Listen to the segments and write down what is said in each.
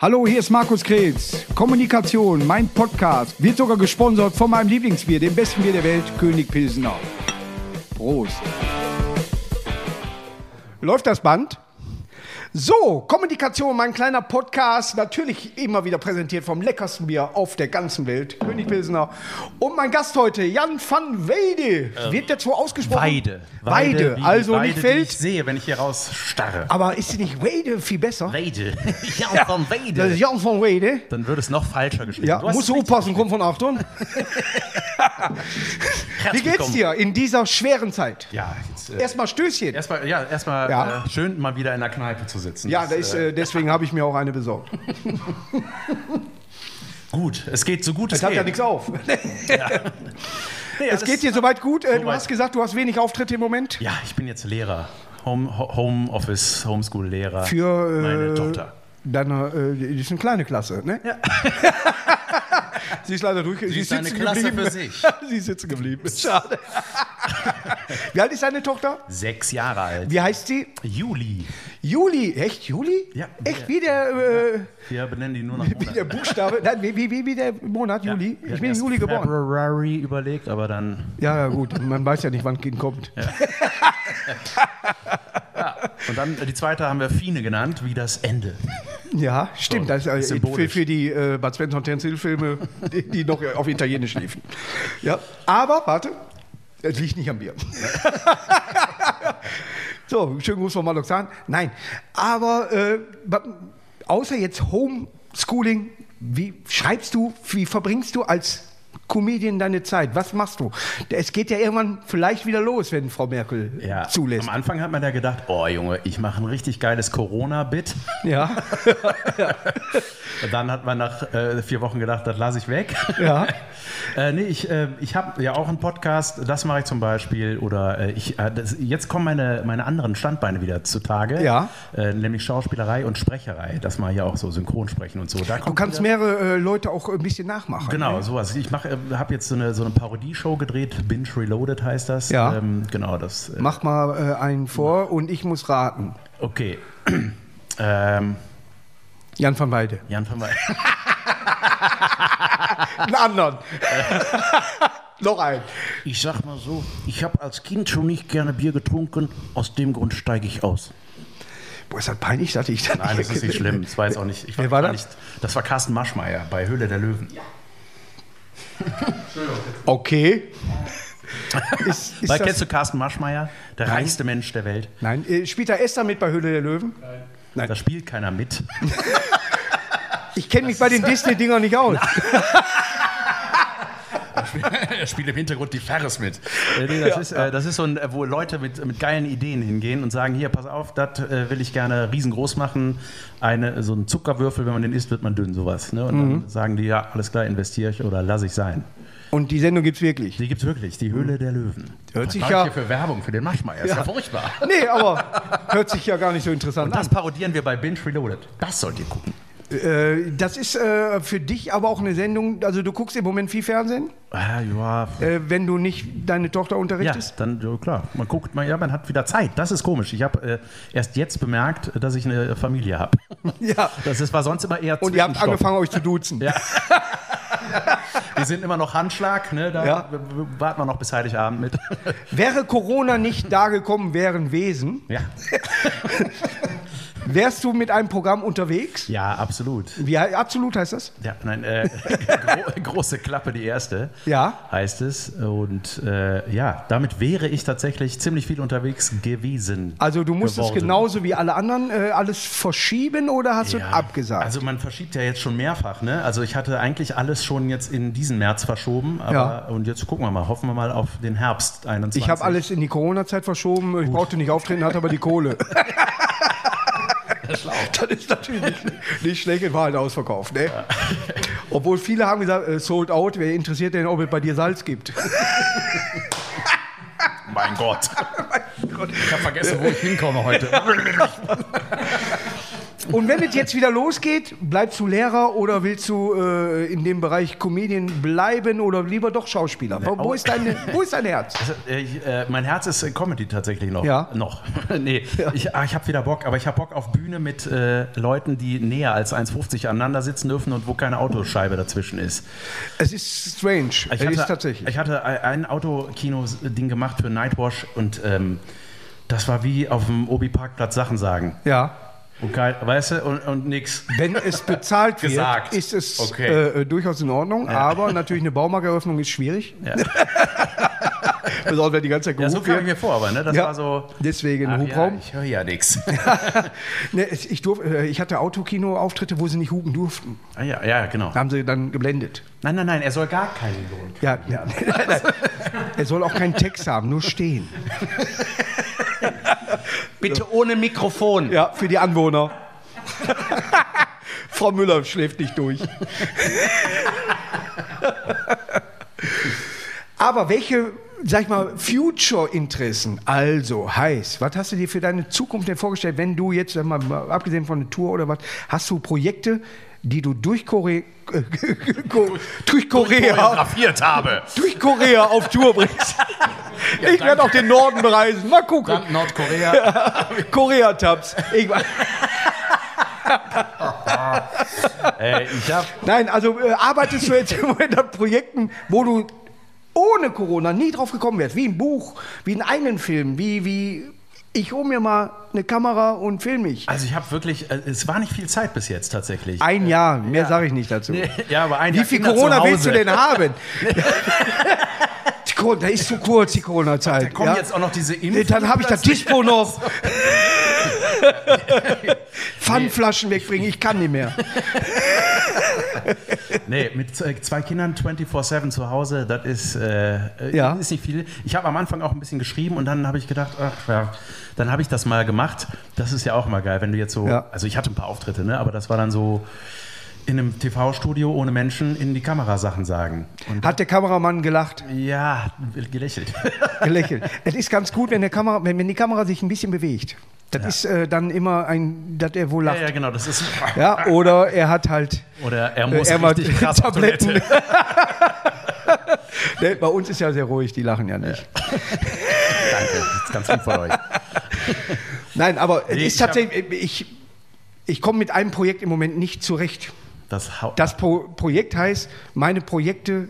Hallo, hier ist Markus Kretz. Kommunikation, mein Podcast, wird sogar gesponsert von meinem Lieblingsbier, dem besten Bier der Welt, König Pilsener. Prost. Läuft das Band? So, Kommunikation, mein kleiner Podcast, natürlich immer wieder präsentiert vom leckersten Bier auf der ganzen Welt, König Pilsener. Und mein Gast heute, Jan van Weide. Wird der so ausgesprochen? Weide. Weide, wie die also Weide, nicht die Feld. ich sehe, wenn ich hier raus starre. Aber ist sie nicht Weide viel besser? Weide. Jan van Das ist Weide. Jan van Weide. Dann würde es noch falscher geschrieben. Ja, Du musst du aufpassen, kommt von Achtung. Wie geht's dir in dieser schweren Zeit? Ja, jetzt, äh, Erstmal Stößchen. erstmal, ja, erstmal Ja. äh, schön mal wieder in der Kneipe zu sitzen. Ja, Das, äh, äh, deswegen habe ich mir auch eine besorgt. gut. Es geht so gut es Es hat geht. ja nichts auf. Nee, Es geht dir soweit gut. Äh, Du Soweit. hast gesagt, du hast wenig Auftritte im Moment. Ja, ich bin jetzt Lehrer. Home, Ho- Home Office, Homeschool-Lehrer. Für äh, meine Tochter. Deine, äh, die ist eine kleine Klasse, ne? Ja. sie ist leider durch. Sie, ist eine Klasse geblieben. für sich. sie ist sitzen geblieben. Schade. Wie alt ist deine Tochter? Sechs Jahre alt. Wie heißt sie? Juli. Juli. Echt? Juli? Ja. Echt wie der, äh, Wir benennen die nur nach wie der. Buchstabe? Nein, wie, wie, wie, der Monat? Juli? Wir Ich bin im Juli geboren. February überlegt, aber dann Ja, ja, gut. Man weiß ja nicht, wann ein Kind kommt. Und dann die zweite haben wir Fine genannt, wie das Ende. Ja, stimmt. Das ist für, für die äh, Bud Spencer und Terence Hill Filme, die, die noch auf Italienisch liefen. Ja, aber warte, es liegt nicht am Bier. so, schönen Gruß von Maloxan. Nein, aber äh, außer jetzt Homeschooling, wie schreibst du, wie verbringst du als Comedian deine Zeit? Was machst du? Es geht ja irgendwann vielleicht wieder los, wenn Frau Merkel Ja, zulässt. Am Anfang hat man ja gedacht, oh Junge, ich mache ein richtig geiles Corona-Bit. Ja, Dann hat man nach äh, vier Wochen gedacht, das lasse ich weg. ja. äh, nee, ich, äh, ich habe ja auch einen Podcast, das mache ich zum Beispiel. Oder äh, ich, äh, das, jetzt kommen meine, meine anderen Standbeine wieder zutage. Ja. Äh, nämlich Schauspielerei und Sprecherei. Das mache ich ja auch so, Synchronsprechen und so. Du kannst wieder- mehrere äh, Leute auch ein bisschen nachmachen. Genau, ne? sowas. Ich äh, habe jetzt so eine, so eine Parodie-Show gedreht, Binge Reloaded heißt das. Ja. Ähm, genau, das. Äh, Mach mal äh, einen vor und ich muss raten. okay. ähm, Jan van Weide. Jan van Weide. Einen anderen. Noch einen. Ich sag mal so, ich habe als Kind schon nicht gerne Bier getrunken, aus dem Grund steige ich aus. Boah, ist das peinlich, dass ich das Nein, das ist nicht schlimm. Das war jetzt auch nicht. Ich Wer war das? Nicht, das war Carsten Maschmeyer bei Höhle der Löwen. Okay. Ist, ist Weil, kennst du Carsten Maschmeyer? Der reichste Mensch der Welt. Nein, äh, spielt da Esther mit bei Höhle der Löwen? Da spielt keiner mit. Ich kenne mich bei den Disney-Dingern nicht aus. er spielt im Hintergrund die Ferris mit. Äh, nee, das, ist, äh, das ist so ein, äh, wo Leute mit, mit geilen Ideen hingehen und sagen: Hier, pass auf, das äh, will ich gerne riesengroß machen. Eine, so ein Zuckerwürfel, wenn man den isst, wird man dünn, sowas. Ne? Und Mhm. dann sagen die: Ja, alles klar, investiere ich oder lasse ich sein. Und die Sendung gibt's wirklich. Die gibt es wirklich, die Höhle der Löwen. Hört sich Was ja- mache ich hier für Werbung für den Maschmeyer? Ist ja, furchtbar. Nee, aber hört sich ja gar nicht so interessant Und das parodieren wir bei Binge Reloaded. Das sollt ihr gucken. Äh, das ist äh, für dich aber auch eine Sendung, also du guckst im Moment viel Fernsehen, Ah, ja, äh, wenn du nicht deine Tochter Ja, unterrichtest? dann ja, klar. Man guckt, man, ja, man hat wieder Zeit. Das ist komisch. Ich habe äh, erst jetzt bemerkt, dass ich eine Familie habe. Ja. Das ist, war sonst immer eher Und ihr habt angefangen, euch zu duzen. Ja. Wir sind immer noch Handschlag, ne? Da Ja. warten wir noch bis Heiligabend mit. Wäre Corona nicht da gekommen, wären Wesen, Ja, wärst du mit einem Programm unterwegs? ja absolut. Wie absolut heißt das? Ja, nein, äh, gro große Klappe die erste. Ja. Heißt es. Und äh, ja, damit wäre ich tatsächlich ziemlich viel unterwegs gewesen. Also du musstest geworden. genauso wie alle anderen äh, alles verschieben oder hast du Ja, abgesagt? Also man verschiebt ja jetzt schon mehrfach, ne? Also ich hatte eigentlich alles schon jetzt in diesen März verschoben, aber Ja. und jetzt gucken wir mal, hoffen wir mal auf den Herbst 21. ich habe alles in die Corona-Zeit verschoben. Ich brauchte nicht auftreten, hatte aber die Kohle. das ist natürlich nicht, nicht schlecht, in Wahrheit ausverkauft. Ne? Obwohl viele haben gesagt, äh, sold out, wer interessiert denn, ob es bei dir Salz gibt? Mein Gott. Ich habe vergessen, wo ich hinkomme heute. Und wenn es jetzt wieder losgeht, bleibst du Lehrer oder willst du äh, in dem Bereich Comedian bleiben oder lieber doch Schauspieler? Wo, wo, ist, dein, wo ist dein Herz? Also, äh, ich, äh, mein Herz ist äh, Comedy tatsächlich noch. Ja. Noch. nee, ich, ah, ich habe wieder Bock, aber ich habe Bock auf Bühne mit äh, Leuten, die näher als 1,50 aneinander sitzen dürfen und wo keine Autoscheibe dazwischen ist. Es ist strange. Ich es hatte, ist tatsächlich. Ich hatte ein Autokino-Ding gemacht für Nightwash und ähm, das war wie auf dem Obi-Parkplatz Sachen sagen. ja. Und kein, weißt du, und, und nix. Wenn es bezahlt wird, Gesagt. ist es Okay. äh, durchaus in Ordnung. Aber natürlich eine Baumarkteröffnung ist schwierig. Ja. Besonders wenn die ganze Zeit Ja, so kam ich mir vor, aber ne, das Ja, war so. deswegen Ach Hubraum. Ja, ich höre ja nichts. Ne, ich, durf, ich hatte Autokino-Auftritte, wo sie nicht hupen durften. ah, ja, ja, genau. Da haben sie dann geblendet. Nein, nein, nein, er soll gar keinen Lohn. Ja, ja. Er soll auch keinen Text haben, nur stehen. Bitte ohne Mikrofon. Ja, für die Anwohner. Frau Müller schläft nicht durch. Aber welche, sag ich mal, Future-Interessen, also heißt, was hast du dir für deine Zukunft denn vorgestellt, wenn du jetzt, sag mal, mal abgesehen von der Tour oder was, hast du Projekte, die du durch, Kore äh, durch Korea, habe. durch Korea auf Tour bringst? ich werde auch den Norden bereisen. Mal gucken. Dank Nordkorea. Korea-Tabs. Ich- äh, ich hab, Nein, also äh, arbeitest du jetzt im Moment an Projekten, wo du ohne Corona nie drauf gekommen wärst, wie ein Buch, wie einen eigenen Film, wie, wie ich hole mir mal eine Kamera und film mich. also ich habe wirklich, äh, es war nicht viel Zeit bis jetzt tatsächlich. Ein Jahr, mehr sage ich nicht dazu. Nee, ja, aber ein Wie Jahr viel Kinder Corona willst du denn haben? Die da ist zu kurz, die Corona-Zeit. Da kommen ja? jetzt auch noch diese Impfungen. Dann habe ich das. Dispo noch. Pfannflaschen wegbringen, ich kann nicht mehr. Nee, mit zwei Kindern 24-7 zu Hause, das ist, äh, äh, Ja. ist nicht viel. Ich habe am Anfang auch ein bisschen geschrieben und dann habe ich gedacht, ach ja, dann habe ich das mal gemacht. Das ist ja auch mal geil, wenn du jetzt so, Ja. also ich hatte ein paar Auftritte, ne, aber das war dann so in einem TV-Studio ohne Menschen in die Kamera Sachen sagen. Und Hat der Kameramann gelacht, ja, gelächelt. gelächelt. es ist ganz gut, wenn, der Kamera, wenn, wenn die Kamera sich ein bisschen bewegt. Das ist äh, dann immer ein, dass er wohl ja, lacht. ja, genau, das ist. Ja, oder er hat halt Oder er äh, muss er macht richtig krass Tabletten. Toilette. Ne, bei uns ist ja sehr ruhig, die lachen ja nicht. Danke, das ist ganz lieb von euch. Nein, aber Nee, es ist ich hab- tatsächlich, ich, ich komme mit einem Projekt im Moment nicht zurecht. Das, Das Pro Projekt heißt, meine Projekte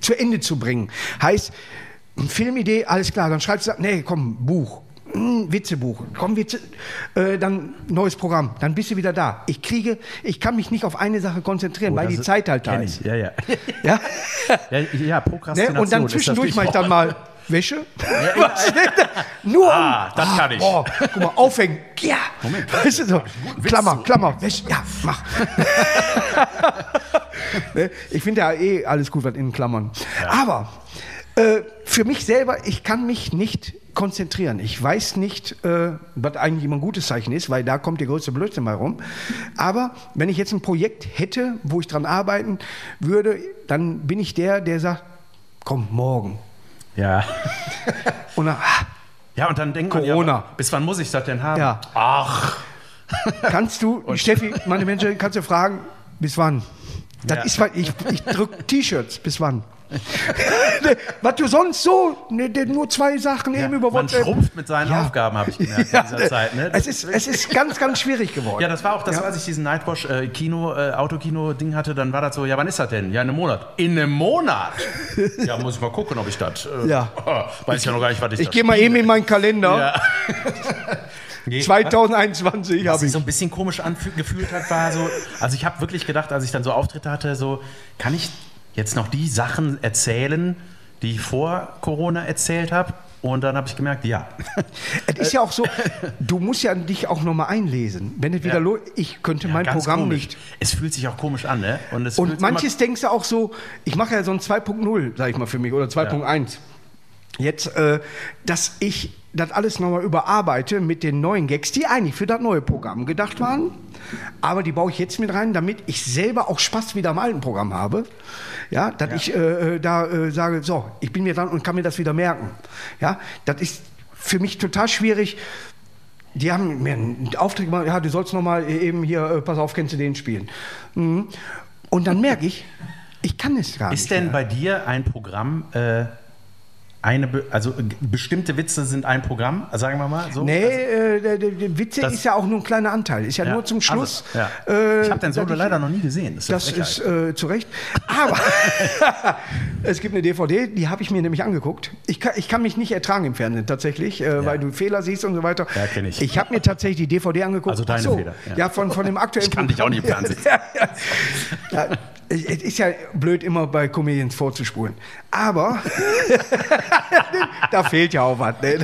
zu Ende zu bringen. Heißt, Filmidee, alles klar, dann schreibst du, nee, komm, Buch. Hm, Witzebuch, komm, Witze, äh, dann neues Programm, dann bist du wieder da. Ich kriege, ich kann mich nicht auf eine Sache konzentrieren, weil Oh, das die ist- Zeit halt da ist. Ja, ja. Ja? Ja, ja Prokrastination. Ne? Und dann zwischendurch mache ich dann mal Wäsche. Nur Ah, um- das kann ich. Boah, guck mal, aufhängen. Ja. Weißt du so? Klammer, Klammer, Wäsche. Ja, mach. Ne? ich finde ja eh alles gut, was in Klammern. Aber äh, für mich selber, ich kann mich nicht konzentrieren. Ich weiß nicht, äh, was eigentlich immer ein gutes Zeichen ist, weil da kommt der größte Blödsinn bei rum. Aber wenn ich jetzt ein Projekt hätte, wo ich dran arbeiten würde, dann bin ich der, der sagt, komm, morgen. Ja. Und dann, ah, Ja, und dann denkt man Corona. ja, bis wann muss ich das denn haben? Ja. Ach. kannst du, Steffi, meine Menschen, kannst du fragen, bis wann? Das Ja. ist, ich, ich drücke T-Shirts, bis wann? Was du sonst so, ne, nur zwei Sachen eben über Man WhatsApp. schrumpft mit seinen Ja. Aufgaben, habe ich gemerkt Ja, in dieser Zeit. Ne? es, ist, es ist ganz, ganz schwierig geworden. ja, das war auch das, Ja. als ich diesen Nightwash äh, Kino, äh, Autokino-Ding hatte, dann war das so, ja, wann ist das denn? Ja, in einem Monat. In einem Monat? ja, muss ich mal gucken, ob ich das. Äh, Ja. Weiß ja noch gar nicht, was ich Ich gehe mal eben in meinen Kalender. Ja. Nee, 2021 Was habe sich ich. so ein bisschen komisch angefühlt hat, war so, also ich habe wirklich gedacht, als ich dann so Auftritte hatte, so, kann ich jetzt noch die Sachen erzählen, die ich vor Corona erzählt habe? Und dann habe ich gemerkt, ja. Es ist ja auch so, du musst ja dich auch nochmal einlesen. Wenn es wieder Ja. los ich könnte mein Ganz Programm komisch. nicht. Es fühlt sich auch komisch an, ne? Und, Und manches denkst du auch so, ich mache ja so ein 2.0, sag ich mal für mich, oder 2.1. Jetzt, äh, dass ich das alles nochmal überarbeite mit den neuen Gags, die eigentlich für das neue Programm gedacht waren. Aber die baue ich jetzt mit rein, damit ich selber auch Spaß wieder am alten Programm habe. Ja, dass ich äh, äh, da äh, sage, so, ich bin mir dran und kann mir das wieder merken. Ja, das ist für mich total schwierig, die haben mir einen Auftrag gemacht, ja, du sollst noch mal eben hier, äh, pass auf, kennst du den spielen. Mhm. Und dann merke ich, ich kann es gar Ist nicht denn mehr. bei dir ein Programm, äh, eine, also äh, bestimmte Witze sind ein Programm, sagen wir mal so? Nee, äh, der, der, der Witze ist ja auch nur ein kleiner Anteil. Ist ja, Ja. nur zum Schluss. Also, ja. äh, ich habe den Solo leider noch nie gesehen. Das ist, Das ist äh, zu Recht. Aber es gibt eine DVD, die habe ich mir nämlich angeguckt. Ich kann, ich kann mich nicht ertragen im Fernsehen tatsächlich, äh, weil du Fehler siehst und so weiter. Ja, kenn ich. Ich habe mir tatsächlich die DVD angeguckt. Also deine so, Fehler, ja. Ja, von, von dem aktuellen Ich kann dich auch nicht im Programm. Fernsehen. ja, ja. ja, es ist ja blöd, immer bei Comedians vorzuspulen. Aber da fehlt ja auch was. Ne?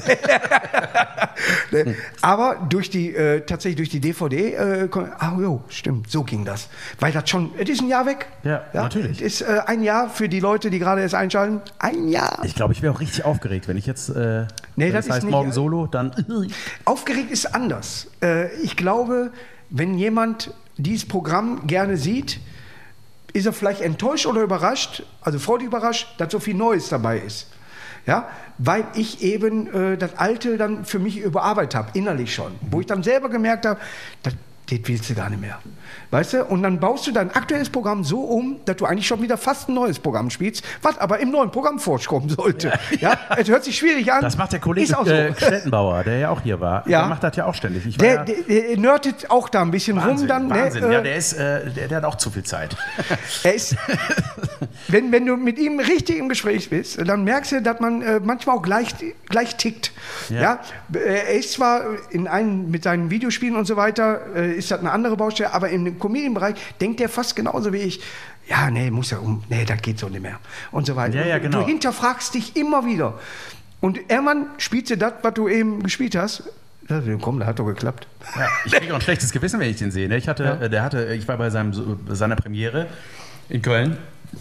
Ne? Aber durch die, äh, tatsächlich durch die DVD, äh, ah, jo, stimmt, so ging das. Weil das schon, es ist ein Jahr weg. Ja, natürlich. Es ist äh, ein Jahr für die Leute, die gerade erst einschalten. Ein Jahr. Ich glaube, ich wäre auch richtig aufgeregt, wenn ich jetzt, äh, Nee, das ist heißt nicht- morgen Solo, dann Aufgeregt ist anders. Äh, ich glaube, wenn jemand dieses Programm gerne sieht, ist er vielleicht enttäuscht oder überrascht, also freudig überrascht, dass so viel Neues dabei ist. Ja, weil ich eben äh, das Alte dann für mich überarbeitet habe, innerlich schon. Wo ich dann selber gemerkt habe, das willst du gar nicht mehr. Weißt du? Und dann baust du dein aktuelles Programm so um, dass du eigentlich schon wieder fast ein neues Programm spielst, was aber im neuen Programm vorkommen sollte. Ja. es hört sich schwierig an. Das macht der Kollege Ist auch so. äh, Stettenbauer, der ja auch hier war. Ja. Der macht das ja auch ständig. Ich Der, ja, der, der nerdet auch da ein bisschen Wahnsinn, rum dann. Wahnsinn. Ne? ja, Äh, der, ist, äh, der, der hat auch zu viel Zeit. er ist, wenn, wenn du mit ihm richtig im Gespräch bist, dann merkst du, dass man äh, manchmal auch gleich, gleich tickt. Ja. Ja. Äh, Er ist zwar in einem, mit seinen Videospielen und so weiter, äh, ist das eine andere Baustelle, aber im Comedian-Bereich denkt er fast genauso wie ich. Ja, nee, muss ja um, nee, das geht so nicht mehr. Und so weiter. Ja, ja, genau. Du hinterfragst dich immer wieder. Und irgendwann spielst du das, was du eben gespielt hast. Ja, komm, das hat doch geklappt. Ja, ich kriege auch ein schlechtes Gewissen, wenn ich den sehe. ne? Ich hatte, äh, der hatte, ich war bei seinem, seiner Premiere in Köln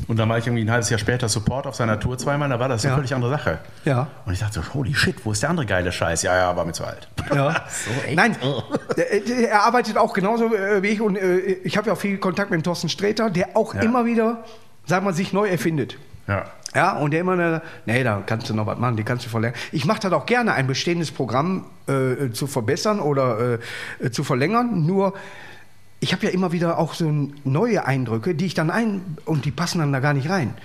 und dann war ich irgendwie ein halbes Jahr später Support auf seiner Tour zweimal, da war das eine Ja. völlig andere Sache. Ja. Und ich dachte so, holy shit, wo ist der andere geile Scheiß? Ja, ja, war mir zu alt. Ja. Nein, der- der- er arbeitet auch genauso äh, wie ich und äh, ich habe ja auch viel Kontakt mit dem Thorsten Sträter, der auch Ja. immer wieder, sagen wir, sich neu erfindet. Ja. Ja, und der immer, äh, nee, da kannst du noch was machen, die kannst du verlängern. Ich mache das auch gerne, ein bestehendes Programm äh, zu verbessern oder äh, äh, zu verlängern. Nur, ich habe ja immer wieder auch so neue Eindrücke, die ich dann ein, und die passen dann da gar nicht rein.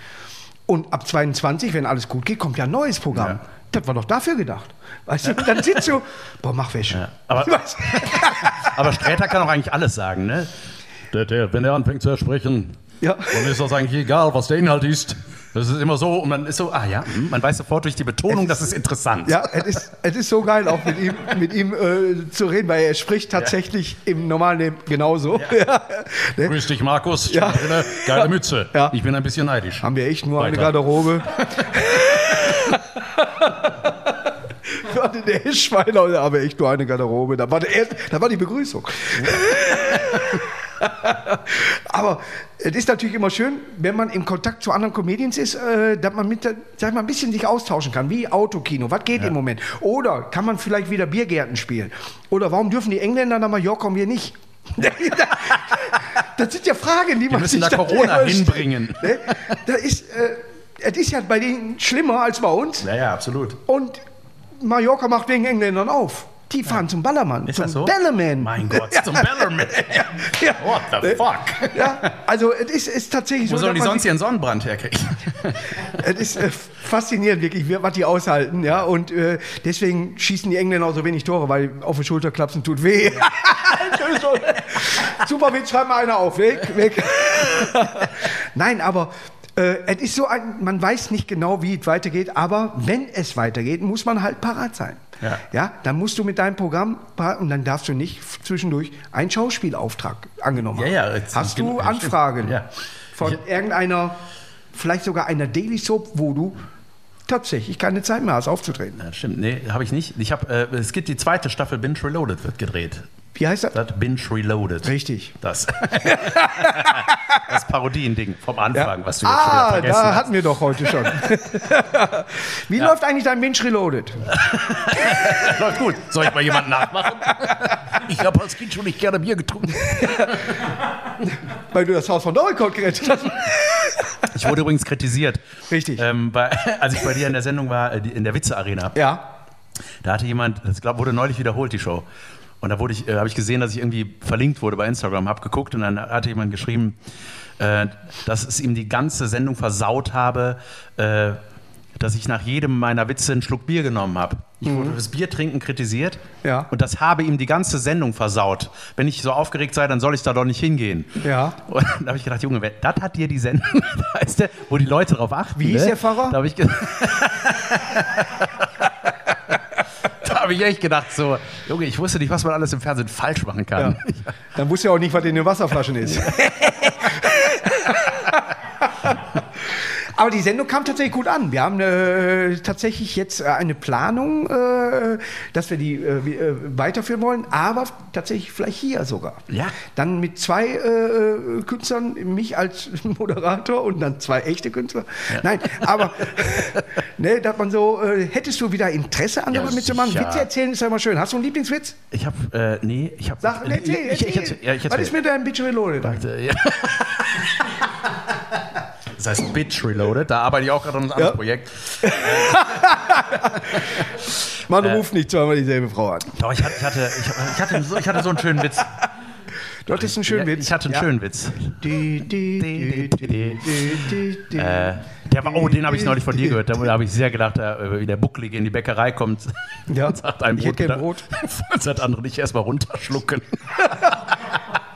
Und ab 22, wenn alles gut geht, kommt ja ein neues Programm. Ja. Das war doch dafür gedacht. Weißt du, dann sitzt du, boah, mach Wäsche. Ja. Aber- Weißt Aber Sträter kann auch eigentlich alles sagen, ne? Der, der, wenn er anfängt zu sprechen, Ja. dann ist das eigentlich egal, was der Inhalt ist. Das ist immer so und man ist so, ah ja, hm, man weiß sofort durch die Betonung, das ist interessant. Ja, es ist, es ist so geil, auch mit ihm, mit ihm äh, zu reden, weil er spricht tatsächlich im normalen Leben genauso. Ja. Ne? Grüß dich, Markus. Ja. Geile Mütze. Ja. Ich bin ein bisschen neidisch. Haben wir echt nur eine Weiter. Garderobe. Warte, der ist haben wir echt nur eine Garderobe. Da war, der da war die Begrüßung. Aber es ist natürlich immer schön, wenn man im Kontakt zu anderen Comedians ist, äh, dass man mit, sag mal, ein bisschen sich austauschen kann, wie Autokino, was geht im Moment? Oder kann man vielleicht wieder Biergärten spielen? Oder warum dürfen die Engländer nach Mallorca und wir nicht? das sind ja Fragen, die man müssen sich da Corona hinbringen. ne? Das ist, äh, es ist ja bei denen schlimmer als bei uns. Ja, ja, absolut. Und Mallorca macht wegen Engländern auf. Die fahren zum Ballermann, Ist zum das so? Bellerman. Mein Gott, zum Bellerman. Ja. What the fuck? Ja, also es ist, ist tatsächlich Wo so, sollen die sonst ihren Sonnenbrand herkriegen? Es ist äh, faszinierend, wirklich, was die aushalten. Ja? Und äh, deswegen schießen die Engländer auch so wenig Tore, weil auf die Schulter klapsen tut weh. Super Witz, schreib mal einer auf. Weg, weg. Nein, aber äh, es ist so ein, man weiß nicht genau, wie es weitergeht, aber wenn es weitergeht, muss man halt parat sein. Ja. ja, dann musst du mit deinem Programm und dann darfst du nicht zwischendurch einen Schauspielauftrag angenommen Ja, haben. ja, jetzt- Hast du ja. Anfragen Ja. von irgendeiner, vielleicht sogar einer Daily Soap, wo du tatsächlich keine Zeit mehr hast aufzutreten? Ja, stimmt, nee, habe ich nicht. Ich hab, äh, es gibt die zweite Staffel Binge Reloaded, wird gedreht. Wie heißt das? Das Binge Reloaded. Richtig. Das. das Parodiending vom Anfang, was du jetzt schon wieder Ah, vergessen da hast. hatten wir doch heute schon. Wie läuft eigentlich dein Binge Reloaded? Läuft gut. Soll ich mal jemanden nachmachen? Ich habe als Kind schon nicht gerne Bier getrunken. Weil du das Haus von Doricott gerettet hast. Ich wurde übrigens kritisiert. Richtig. Ähm, bei, als ich bei dir in der Sendung war, äh, in der Witze-Arena. Ja. Da hatte jemand, das glaub, wurde neulich wiederholt, die Show. Und da wurde ich, äh, habe ich gesehen, dass ich irgendwie verlinkt wurde bei Instagram, habe geguckt und dann hatte jemand geschrieben, äh, dass es ihm die ganze Sendung versaut habe, äh, dass ich nach jedem meiner Witze einen Schluck Bier genommen habe. Ich wurde fürs Biertrinken kritisiert Ja. und das habe ihm die ganze Sendung versaut. Wenn ich so aufgeregt sei, dann soll ich da doch nicht hingehen. Ja. Und da habe ich gedacht, Junge, das hat dir die Sendung, weißt du, wo die Leute drauf achten. Wie ne? der Pfarrer? Da habe ich, da habe ich echt gedacht, so, Junge, ich wusste nicht, was man alles im Fernsehen falsch machen kann. Dann wusste er auch nicht, was in den Wasserflaschen ist. Aber die Sendung kam tatsächlich gut an. Wir haben äh, tatsächlich jetzt äh, eine Planung, äh, dass wir die äh, äh, weiterführen wollen, aber tatsächlich vielleicht hier sogar. Ja. Dann mit zwei äh, Künstlern, mich als Moderator und dann zwei echte Künstler. Nein, aber ne, dass man so, hättest du wieder Interesse an Ja, mitzumachen? Witze erzählen ist ja immer schön. Hast du einen Lieblingswitz? Ich habe, äh, nee, ich habe. Sag, erzähl, ich, ich, erzähl. ich, ja, ich Was erzähl. ist mit deinem Bitch Reloaded? Warte, ja. Das heißt Bitch Reloaded, da arbeite ich auch gerade an einem anderen Ja. Projekt. Man Äh. ruft nicht zweimal dieselbe Frau an. Doch, ich hatte, ich hatte, ich, ich hatte, so, ich hatte so einen schönen Witz. Du hattest einen schönen Witz. Ich hatte einen Ja. schönen Witz. Äh, der war, oh, den habe ich neulich von dir gehört. Da habe ich sehr gelacht, da, wie der Bucklige in die Bäckerei kommt Ja. und sagt, ein Ich Brot, hätte gern bitte. Brot. Und sagt andere nicht erstmal runterschlucken.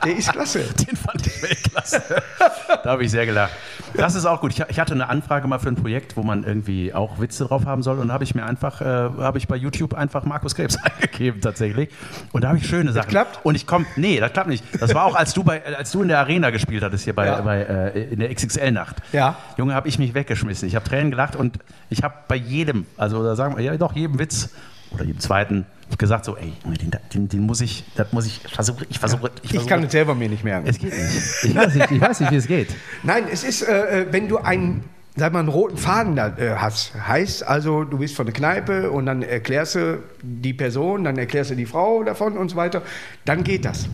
Der ist klasse. Den fand ich Weltklasse. da habe ich sehr gelacht. Das ist auch gut. Ich, ich hatte eine Anfrage mal für ein Projekt, wo man irgendwie auch Witze drauf haben soll. Und da habe ich mir einfach, äh, habe ich bei YouTube einfach Markus Krebs eingegeben tatsächlich. Und da habe ich schöne Sachen. klappt? Und ich komme, nee, das klappt nicht. Das war auch, als du, bei, als du in der Arena gespielt hattest, hier bei, Ja. bei äh, in der XXL-Nacht. Ja. Junge, habe ich mich weggeschmissen. Ich habe Tränen gelacht und ich habe bei jedem, also da sagen wir, ja doch, jedem Witz oder jedem zweiten gesagt so, ey, den, den, den muss ich, das muss ich versuchen, ich versuche, ich Ich versuche. kann es selber mir nicht merken. es geht nicht. Ich weiß nicht, ich weiß nicht, wie es geht. Nein, es ist, äh, äh, wenn du einen, sag mal, einen roten Faden da, äh, hast, heißt also, du bist von der Kneipe und dann erklärst du die Person, dann erklärst du die Frau davon und so weiter, dann geht das.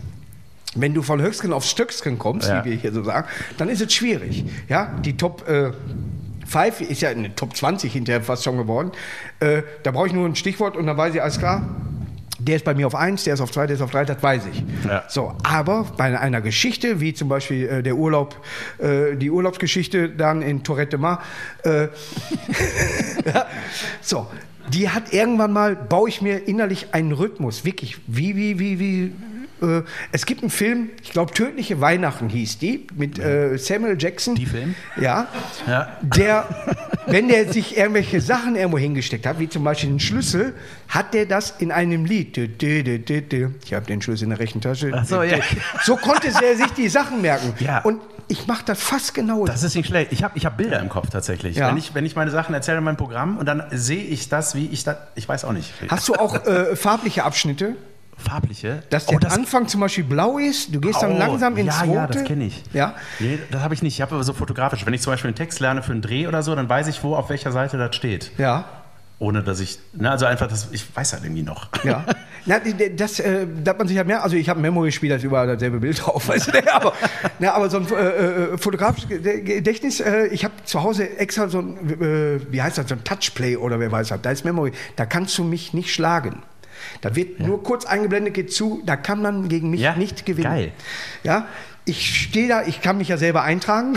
Wenn du von Höchstgen aufs Stöcksken kommst, Ja. wie wir hier so sagen, dann ist es schwierig. Ja, die Top äh, 5 ist ja eine Top 20 hinterher fast schon geworden. Äh, da brauche ich nur ein Stichwort und dann weiß ich, alles klar, der ist bei mir auf 1, der ist auf 2, der ist auf 3, das weiß ich. Ja. So, aber bei einer Geschichte, wie zum Beispiel äh, der Urlaub, äh, die Urlaubsgeschichte dann in Torette de Mar, äh, ja, so, die hat irgendwann mal, baue ich mir innerlich einen Rhythmus, wirklich, wie, wie, wie, wie, äh, es gibt einen Film, ich glaube, Tödliche Weihnachten hieß die, mit äh, Samuel Jackson. Die Film? Ja. Ja. Der, wenn der sich irgendwelche Sachen irgendwo hingesteckt hat, wie zum Beispiel einen Schlüssel, hat der das in einem Lied. Ich habe den Schlüssel in der rechten Tasche. Ach so, ja. So konnte er sich die Sachen merken. Ja. Und ich mache das fast genau. Das ist nicht schlecht. Ich habe ich hab Bilder im Kopf tatsächlich. Ja. Wenn, ich, wenn ich meine Sachen erzähle in meinem Programm und dann sehe ich das, wie ich das, ich weiß auch nicht. Hast du auch äh, farbliche Abschnitte? Farbliche? Dass der oh, das, Anfang zum Beispiel blau ist, du gehst dann Oh, langsam ins ja, Rote. Ja, das kenne ich. Ja? Nee, das habe ich nicht. Ich habe aber so fotografisch. Wenn ich zum Beispiel einen Text lerne für einen Dreh oder so, dann weiß ich, wo, auf welcher Seite das steht. Ja. Ohne dass ich, ne, also einfach, das, ich weiß halt irgendwie noch. Ja. Na, das, äh, da hat man sich ja mehr, also ich habe ein Memory-Spiel, da ist überall dasselbe Bild drauf, weißt du, aber, na, aber so ein äh, äh, fotografisches Ged- Gedächtnis, äh, ich habe zu Hause extra so ein, äh, wie heißt das, so ein Touchplay oder wer weiß was, da ist Memory, da kannst du mich nicht schlagen. Da wird nur kurz eingeblendet, geht zu, da kann man gegen mich Ja, nicht gewinnen. geil. Ja, ich stehe da, ich kann mich ja selber eintragen.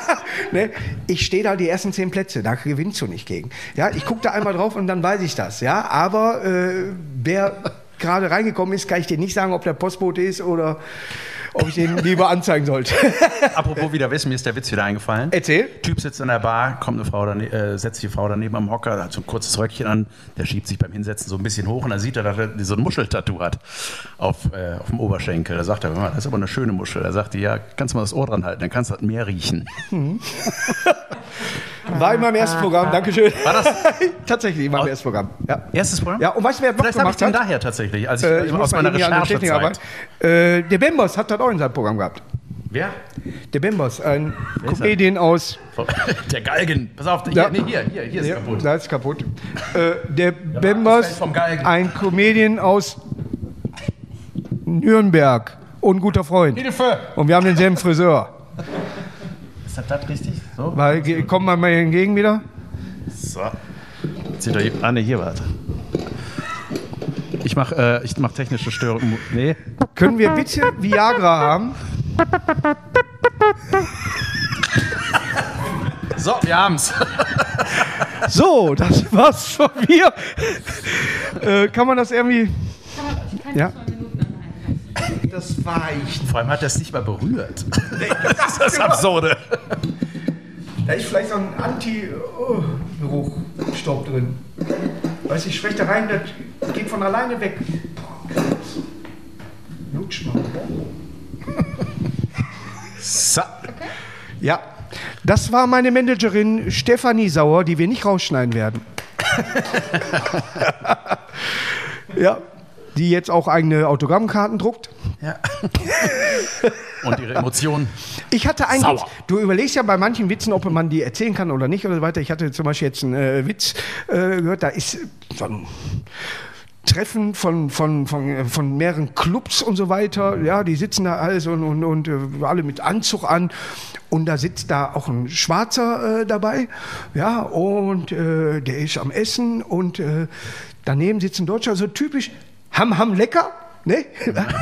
ne? Ich stehe da die ersten zehn Plätze, da gewinnst du nicht gegen. Ja, ich gucke da einmal drauf und dann weiß ich das. Ja, aber äh, wer gerade reingekommen ist, kann ich dir nicht sagen, ob der Postbote ist oder ob ich den lieber anzeigen sollte. Apropos wieder wissen, mir ist der Witz wieder eingefallen. Erzähl. Typ sitzt in der Bar, kommt eine Frau, dane- äh, setzt die Frau daneben am Hocker, hat so ein kurzes Röckchen an, der schiebt sich beim Hinsetzen so ein bisschen hoch und dann sieht er, dass er so ein Muscheltattoo hat auf, äh, auf dem Oberschenkel. Da sagt er, "Hör mal, das ist aber eine schöne Muschel. Da sagt die, ja, kannst du mal das Ohr dran halten, dann kannst du das Meer riechen. War in meinem ersten Programm, Dankeschön. War das Tatsächlich in meinem ersten Programm. Ja. erstes Programm? ja, und weißt du, wer noch Vielleicht habe ich gemacht den hat? daher tatsächlich, als ich, Äh, ich aus meiner der Technik arbeiten. Äh, der Bembos hat das auch in seinem Programm gehabt. Wer? Der Bembos, ein Comedian aus Der Galgen. Pass auf, hier, Ja. nee, hier, hier, hier ist Ja, kaputt. Da ist kaputt. Äh, der vom Galgen. ein Comedian aus Nürnberg und guter Freund. Hilfe! Und wir haben denselben Friseur. Ist das, das richtig? So? Weil, kommt man mal hier entgegen wieder? So. Zieht hier. Ah, ne, hier warte. Ich Ich mache äh, ich mach technische Störungen. Nee. Können wir bitte Viagra haben? So, wir haben's. So, das war's von mir. Äh, kann man das irgendwie. Ja? Das weicht. Vor allem hat er es nicht mal berührt. das ist das Absurde. Da ist vielleicht so ein Anti-Geruchstoff drin. Weiß ich, spreche da rein, das geht von alleine weg. Lutsch mal. So. Ja, das war meine Managerin Stefanie Sauer, die wir nicht rausschneiden werden. ja, die jetzt auch eigene Autogrammkarten druckt. Ja. Und ihre Emotionen. Ich hatte eigentlich, Sauer. du überlegst ja bei manchen Witzen, ob man die erzählen kann oder nicht oder so weiter. Ich hatte zum Beispiel jetzt einen äh, Witz äh, gehört, da ist so ein Treffen von, von, von, äh, von mehreren Clubs und so weiter. Ja, die sitzen da alles und, und, und äh, alle mit Anzug an. Und da sitzt da auch ein Schwarzer äh, dabei. Ja, und äh, der ist am Essen und äh, daneben sitzt ein Deutscher, so typisch Ham Ham lecker. Ne?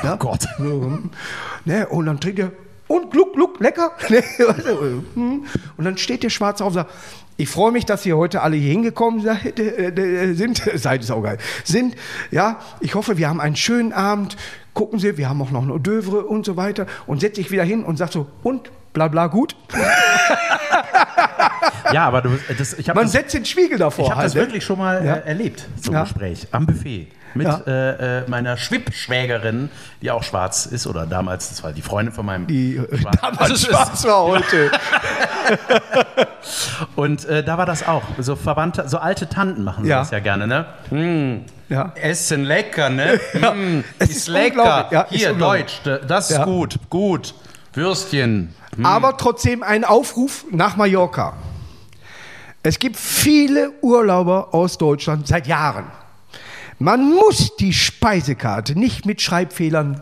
Ja, Gott. Ne? Und dann trinkt er, und gluck, gluck, lecker. Ne? Und dann steht der Schwarze auf und sagt, ich freue mich, dass ihr heute alle hier hingekommen seid, äh, äh, sind. Seid ist auch geil. Sind, ja. Ich hoffe, wir haben einen schönen Abend. Gucken Sie, wir haben auch noch eine Dövre und so weiter. Und setze ich wieder hin und sag so, und bla bla gut. Ja, aber du, das, ich habe Man das, setzt den Spiegel davor. ich hab das halt, ne? wirklich schon mal Ja. äh, erlebt, so ein Ja. Gespräch am Buffet. Mit Ja. äh, äh, meiner Schwippschwägerin, die auch schwarz ist, oder damals, das war die Freundin von meinem Die äh, Schwarz- damals ist- schwarz war heute. Und äh, da war das auch. So Verwandte, so alte Tanten machen Ja. das ja gerne, ne? Hm, Ja. Essen lecker, ne? Es ist, ist lecker. Ja, ist Hier, unglaublich. Deutsch, das ist gut, gut. Würstchen. Aber trotzdem ein Aufruf nach Mallorca. Es gibt viele Urlauber aus Deutschland seit Jahren. Man muss die Speisekarte nicht mit Schreibfehlern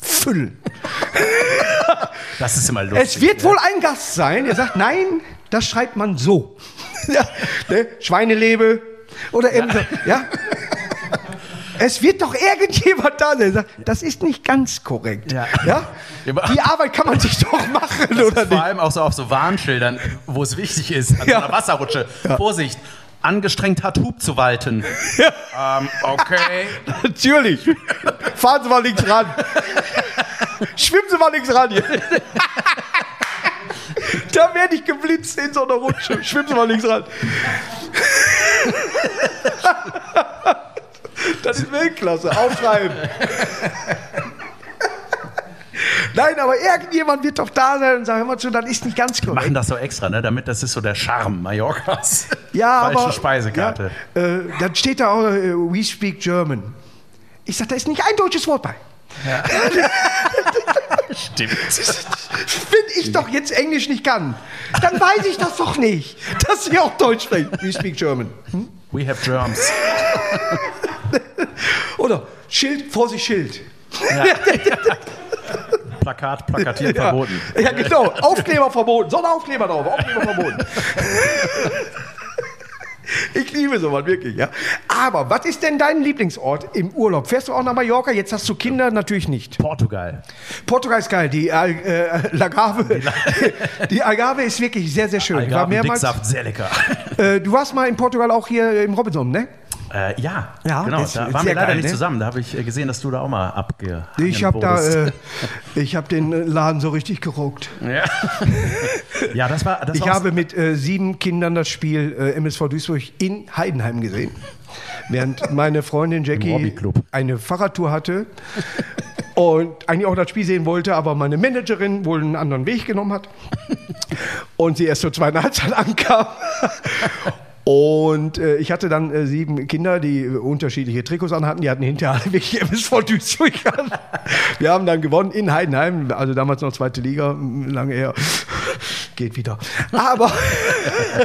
füllen. Das ist immer lustig. Es wird wohl ein Gast sein, der sagt, nein, das schreibt man so. ja, ne? Schweinelebe oder eben so. Ja? Es wird doch irgendjemand da sein, der sagt, das ist nicht ganz korrekt. Ja. Ja? Ja, Die Arbeit kann man sich doch machen, oder Vor nicht? allem auch so auf so Warnschildern, wo es wichtig ist, an Ja. so einer Wasserrutsche. Vorsicht, angestrengt hat Hub zu walten. Ähm, okay. Natürlich. Fahren Sie mal links ran. Schwimmen Sie mal links ran hier. Da werde ich geblitzt in so einer Rutsche. Schwimmen Sie mal links ran. Das ist Weltklasse. Aufschreiben. Nein, aber irgendjemand wird doch da sein und sagen, hör mal zu, das ist nicht ganz Machen korrekt. das so extra, ne? damit das ist so der Charme Mallorcas. Ja, Falsche aber, Speisekarte. Ja, äh, dann steht da auch, äh, we speak German. Ich sage, da ist nicht ein deutsches Wort bei. Stimmt. Wenn ich doch jetzt Englisch nicht kann, dann weiß ich das doch nicht, dass sie auch Deutsch sprechen. We speak German. We have germs. Oder Schild, Vorsicht, Schild. Plakat, plakatieren verboten. Ja, genau. Aufkleber verboten. Sonnenaufkleber drauf. Aufkleber verboten. Ich liebe sowas, wirklich, ja. Aber was ist denn dein Lieblingsort im Urlaub? Fährst du auch nach Mallorca? Jetzt hast du Kinder, natürlich nicht. Portugal. Portugal ist geil. Die Al äh, Lagave, die Algarve ist wirklich sehr, sehr schön. Ich war mehrmals. Dicksaft, sehr lecker. Äh, du warst mal in Portugal auch hier im Robinson, ne? Äh, ja, Ja, genau. ist- Da waren wir leider geil, nicht ne? zusammen. Da habe ich äh, gesehen, dass du da auch mal abgehangen Ich habe da, äh, ich habe den äh, Laden so richtig gerockt. ja. ja, das war. Das Ich war habe mit äh, sieben Kindern das Spiel äh, MSV Duisburg in Heidenheim gesehen, während meine Freundin Jackie eine Fahrradtour hatte und eigentlich auch das Spiel sehen wollte, aber meine Managerin wohl einen anderen Weg genommen hat und sie erst zur zweiten Halbzeit ankam. Und äh, ich hatte dann äh, sieben Kinder, die äh, unterschiedliche Trikots anhatten. Die hatten hinterher alle wirklich MSV Duisburg an. Wir haben dann gewonnen in Heidenheim, also damals noch zweite Liga, lange her. Geht wieder. Aber,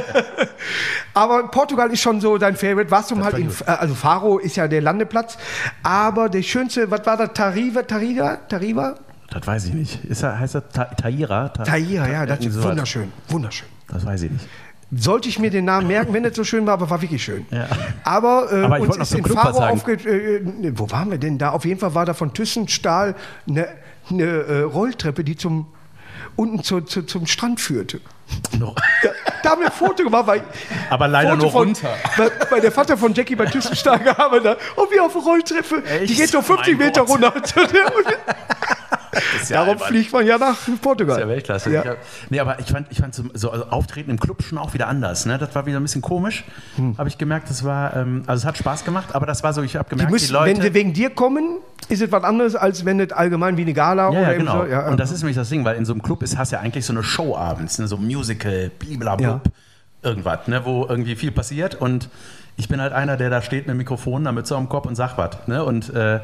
aber Portugal ist schon so dein Favorite. Warst du mal in, äh, also Faro ist ja der Landeplatz, aber der schönste, was war das, Tariva, Tariva, Tariva? Das weiß ich nicht. Ist er, heißt er Ta Taira? Ta Taira, ja, das ist wunderschön, wunderschön. Das weiß ich nicht. Sollte ich mir den Namen merken, wenn es so schön war, aber war wirklich schön. Ja. Aber, äh, Aber uns ist in Faro aufge... Äh, äh, wo waren wir denn da? Auf jeden Fall war da von Thyssenstahl eine, eine äh, Rolltreppe, die zum unten zu, zu, zum Strand führte. Noch. Ja, da haben wir ein Foto gemacht, weil Aber leider Foto nur von, runter. Weil, weil der Vater von Jackie bei Thyssenstahl gearbeitet hat. Und wir auf Rolltreppe, die Echt? geht so 50 Mein Meter runter. ja Darum albern. fliegt man ja nach Portugal. Das ist ja Weltklasse. Ja. Hab, nee, aber ich fand, ich fand so, so also Auftreten im Club schon auch wieder anders. Ne? Das war wieder ein bisschen komisch. Hm. Habe ich gemerkt, das war, ähm, also es hat Spaß gemacht, aber das war so, ich habe Die gemerkt, die, müssen, Leute. wenn sie wegen dir kommen, ist es was anderes, als wenn es allgemein wie eine Gala ja, oder ja, genau. so. Ja, Und das ist nämlich das Ding, weil in so einem Club ist, hast du ja eigentlich so eine Show abends, ne? so ein Musical, blablabla, irgendwas, ne? wo irgendwie viel passiert. Und ich bin halt einer, der da steht mit dem Mikrofon, einer Mütze am Kopf und sagt was. Ne? Und, äh,